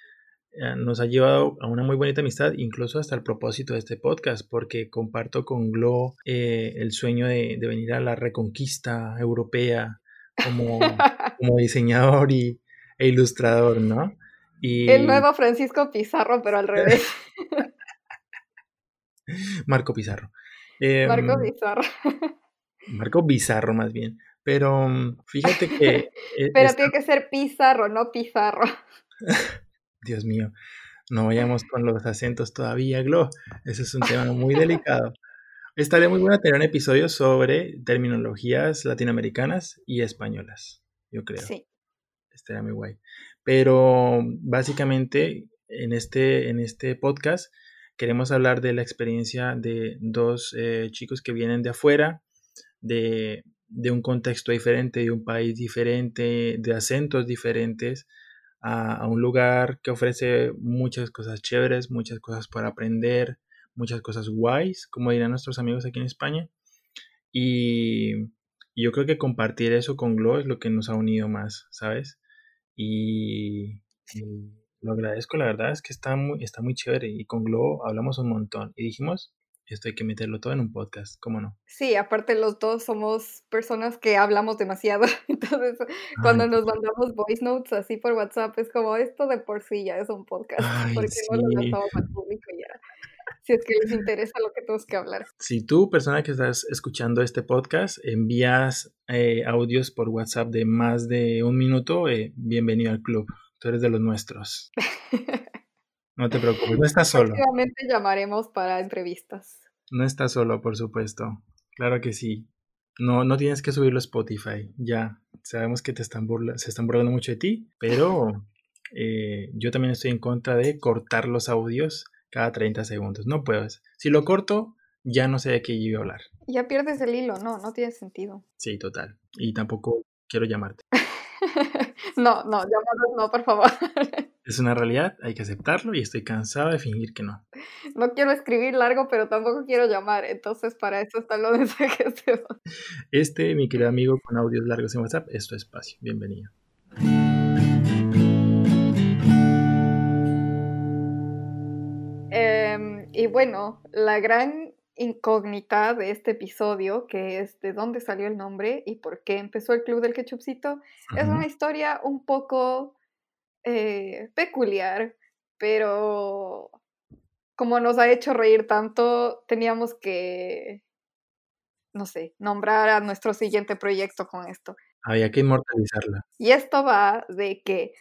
nos ha llevado a una muy bonita amistad, incluso hasta el propósito de este podcast, porque comparto con Glo eh, el sueño de, venir a la reconquista europea como, como diseñador y, e ilustrador, ¿no? Y... El nuevo Francisco Pizarro, pero al revés. Marco Pizarro. Marco em, Pizarro. Marco Bizarro, más bien. Pero mm, fíjate que... E, Pero tiene que ser Pizarro, no Pizarro. Dios mío, no vayamos con los acentos todavía, Glo. Ese es un tema muy delicado. Estaría muy bueno tener un episodio sobre terminologías latinoamericanas y españolas, yo creo. Sí. Estaría muy guay. Pero básicamente en este, en este podcast queremos hablar de la experiencia de dos eh, chicos que vienen de afuera, de de un contexto diferente, de un país diferente, de acentos diferentes, a, un lugar que ofrece muchas cosas chéveres, muchas cosas para aprender, muchas cosas guays, como dirán nuestros amigos aquí en España. Y, yo creo que compartir eso con Glo es lo que nos ha unido más, ¿sabes? Y, y, lo agradezco, la verdad es que está muy, está muy chévere y con Glo hablamos un montón y dijimos, esto hay que meterlo todo en un podcast, ¿cómo no? Sí, aparte los dos somos personas que hablamos demasiado, entonces cuando nos mandamos voice notes así por WhatsApp es como esto de por sí ya es un podcast, porque no lo lanzamos al público ya. Si es que les interesa lo que tenemos que hablar. Si tú, persona que estás escuchando este podcast, envías eh, audios por WhatsApp de más de un minuto, eh, bienvenido al club. Tú eres de los nuestros. No te preocupes, no estás solo. Llamaremos para entrevistas. No estás solo, por supuesto. Claro que sí. No, no tienes que subirlo a Spotify. Ya, sabemos que te están se están burlando mucho de ti, pero eh, yo también estoy en contra de cortar los audios cada 30 segundos. No puedes. Si lo corto, ya no sé de qué iba a hablar. Ya pierdes el hilo, no, no tiene sentido. Sí, total. Y tampoco quiero llamarte. no, no, llámanos no, por favor. es una realidad, hay que aceptarlo y estoy cansado de fingir que no. No quiero escribir largo, pero tampoco quiero llamar, entonces para eso están los mensajes de voz. Este, mi querido amigo con audios largos en WhatsApp, es tu espacio. Bienvenido. Em, y bueno, la gran incógnita de este episodio, que es de dónde salió el nombre y por qué empezó el Club del Ketchupcito, es una historia un poco eh, peculiar, pero como nos ha hecho reír tanto, teníamos que, no sé, nombrar a nuestro siguiente proyecto con esto. Había que inmortalizarla. Y esto va de que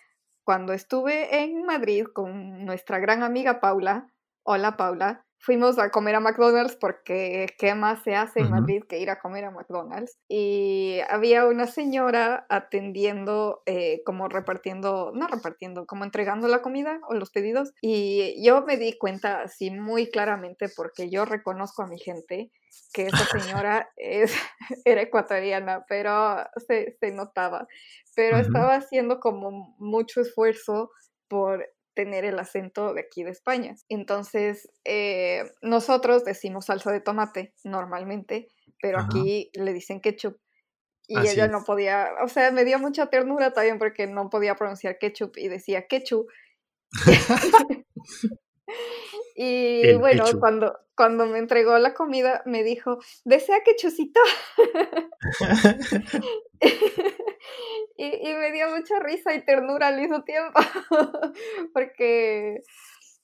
cuando estuve en Madrid con nuestra gran amiga Paula, hola Paula, fuimos a comer a McDonald's porque qué más se hace en Madrid que ir a comer a McDonald's. Y había una señora atendiendo, eh, como repartiendo, no repartiendo, como entregando la comida o los pedidos. Y yo me di cuenta así muy claramente porque yo reconozco a mi gente que esa señora es, era ecuatoriana, pero se, se notaba. Pero estaba haciendo como mucho esfuerzo por tener el acento de aquí de España. Entonces, eh, nosotros decimos salsa de tomate normalmente, pero aquí le dicen ketchup. Y ella no podía, o sea, me dio mucha ternura también porque no podía pronunciar ketchup y decía ketchup. y bueno, cuando cuando me entregó la comida me dijo, ¿desea ketchupcito? y, me dio mucha risa y ternura al mismo tiempo, porque,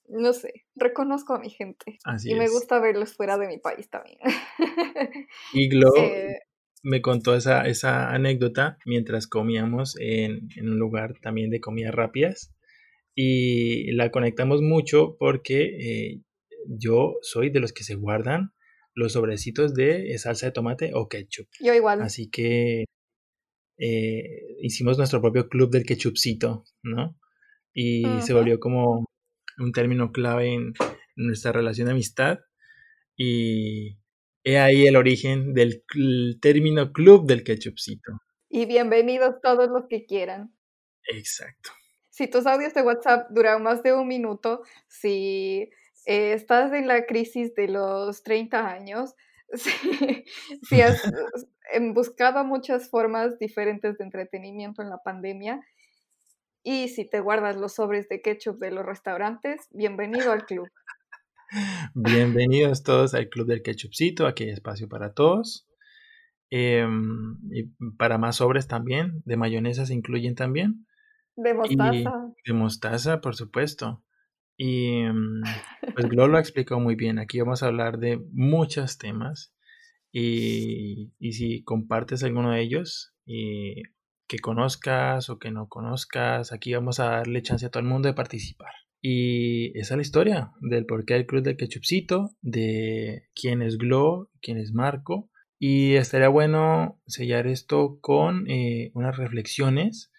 no sé, reconozco a mi gente y me gusta verlos fuera de mi país también. y Glo eh, me contó esa, esa anécdota mientras comíamos en, un lugar también de comidas rápidas y la conectamos mucho porque eh, yo soy de los que se guardan los sobrecitos de salsa de tomate o ketchup. Yo igual. Así que eh, hicimos nuestro propio club del ketchupcito, ¿no? Y se volvió como un término clave en nuestra relación de amistad. Y he ahí el origen del término club del ketchupcito. Y bienvenidos todos los que quieran. Exacto. Si tus audios de WhatsApp duran más de un minuto, si eh, estás en la crisis de los 30 años, si, has buscado muchas formas diferentes de entretenimiento en la pandemia y si te guardas los sobres de ketchup de los restaurantes, bienvenido al club. Bienvenidos todos al club del ketchupcito, aquí hay espacio para todos. Em, y para más sobres también, de mayonesa se incluyen también. De mostaza. de mostaza, por supuesto. Y mm, pues Glo lo explicó muy bien. Aquí vamos a hablar de muchos temas. Y, si compartes alguno de ellos, y que conozcas o que no conozcas, aquí vamos a darle chance a todo el mundo de participar. Y esa es la historia del porqué del Club del Ketchupcito, de quién es Glo, quién es Marco. Y estaría bueno sellar esto con eh, unas reflexiones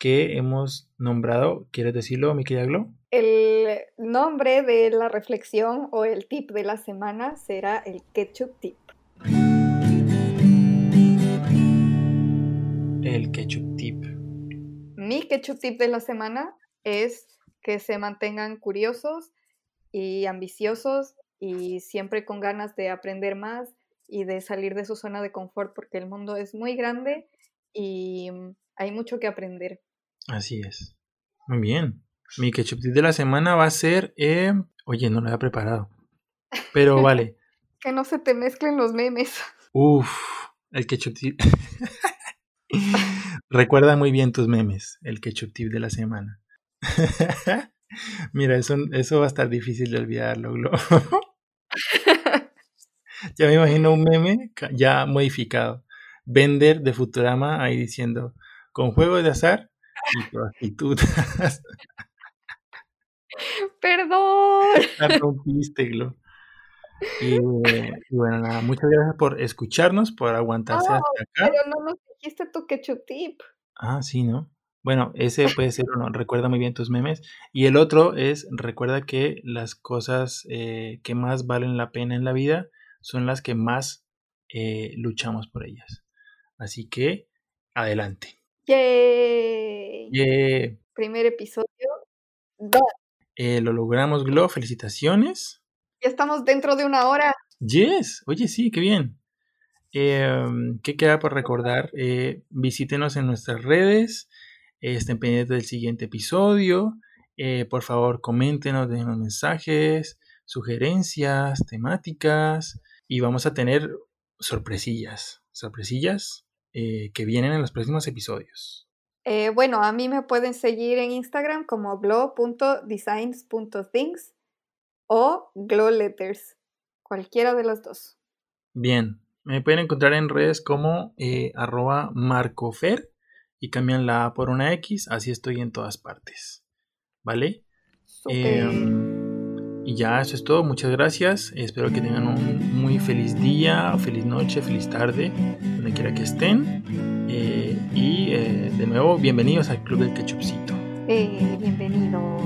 que hemos nombrado. ¿Quieres decirlo, mi querida Glo? El nombre de la reflexión o el tip de la semana será el ketchup tip. El ketchup tip. Mi ketchup tip de la semana es que se mantengan curiosos y ambiciosos y siempre con ganas de aprender más y de salir de su zona de confort porque el mundo es muy grande y hay mucho que aprender. Así es. Muy bien. Mi ketchup tip de la semana va a ser. Eh, oye, no lo había preparado. Pero vale. que no se te mezclen los memes. Uf, el ketchup tip. Recuerda muy bien tus memes, el ketchup tip de la semana. Mira, eso, eso va a estar difícil de olvidarlo, ya me imagino un meme ya modificado. Vender de Futurama ahí diciendo, con juego de azar y prostitutas. Perdón. La rompiste, Glo. Y, bueno, nada, muchas gracias por escucharnos, por aguantarse hasta acá. Pero no nos dijiste tu ketchup tip. Ah, sí, ¿no? Bueno, ese puede ser uno, recuerda muy bien tus memes. Y el otro es, recuerda que las cosas eh, que más valen la pena en la vida son las que más eh, luchamos por ellas. Así que, adelante. ¡Yay! Yeah. Primer episodio. Eh, lo logramos, Glo. Felicitaciones. Ya estamos dentro de una hora. Yes. Oye, sí, qué bien. Em, ¿Qué queda por recordar? Eh, visítenos en nuestras redes. estén pendientes del siguiente episodio. por favor, coméntenos, denos mensajes, sugerencias, temáticas. Y vamos a tener sorpresillas. Sorpresillas eh, que vienen en los próximos episodios? Eh, bueno, a mí me pueden seguir en Instagram como glow.designs.things o glowletters, cualquiera de los dos. Bien, me pueden encontrar en redes como eh, arroba marcofer y cambian la A por una X, así estoy en todas partes. ¿Vale? Y ya, eso es todo. Muchas gracias. Espero que tengan un muy feliz día, feliz noche, feliz tarde, donde quiera que estén. Eh, y eh, de nuevo, bienvenidos al Club del Ketchupcito. Eh, bienvenido.